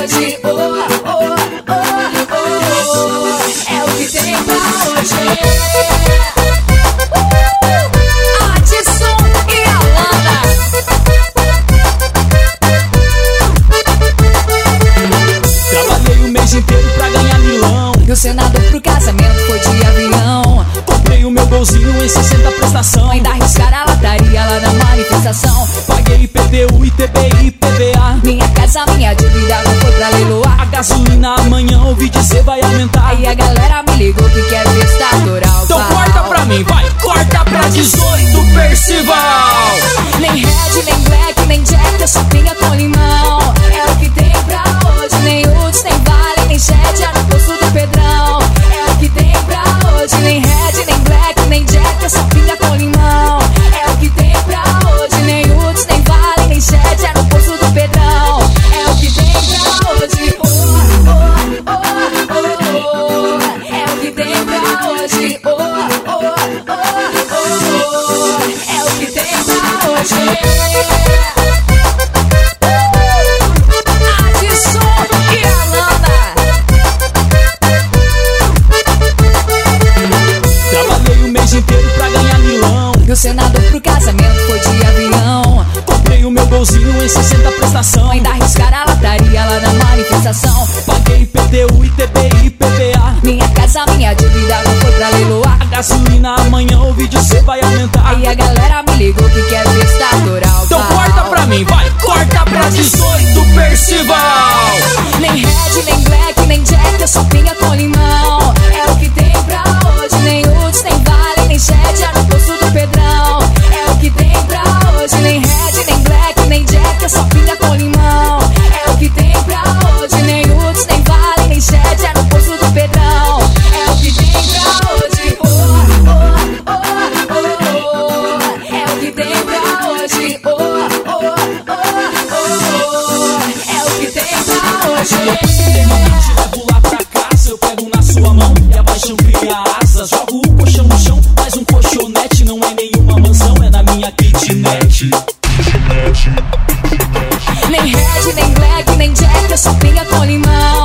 hoje. Oh, oh, oh, oh. É o que tem pra hoje. O Senado pro casamento foi de avião. Comprei o meu bolzinho em 60 prestação. Ainda arriscar a lataria lá na manifestação. Paguei IPTU, ITBI, PVA minha casa, minha dívida não foi pra leiloar. A gasolina amanhã ouvi dizer vai aumentar. Aí a galera me ligou que quer ver estadural. Então corta pra mim, vai, corta pra 18 Percival. Nem red, nem black, nem jack, eu só pinga com limão. É o que tem pra hoje. Nem Uds, nem Vale, nem Jet, é no posto do Pedrão. É o que tem pra hoje. Nem red, nem black, nem jack, eu só pinga com limão. Hoje. Oh, oh, oh, oh. É o que tem pra hoje. E o mês inteiro pra ganhar milão. O senador pro casamento foi de avião. Comprei o meu golzinho em 60 prestação. Ainda arriscaram a lataria lá na manifestação. Paguei IPTU, ITBI, IPVA. Minha casa, minha dívida gasolina, amanhã o vídeo cê vai aumentar. Aí a galera me ligou que quer vista é doral. Então corta pra mim, vai, corta pra 18 Percival. Nem red, nem black, nem jack, eu só pinga com limão. É o que tem pra hoje, nem nudes, nem vale, nem jet é no poço do Pedrão. É o que tem pra hoje, nem red, nem black, nem jack, eu só pinga com limão. coração. Tem vontade de pular pra casa. se eu pego na sua mão e a paixão asas. Jogo o coxão no chão, mas um colchonete não é nenhuma mansão, é na minha kitnet. Nem red, nem black, nem jack, eu só tenho a colimão.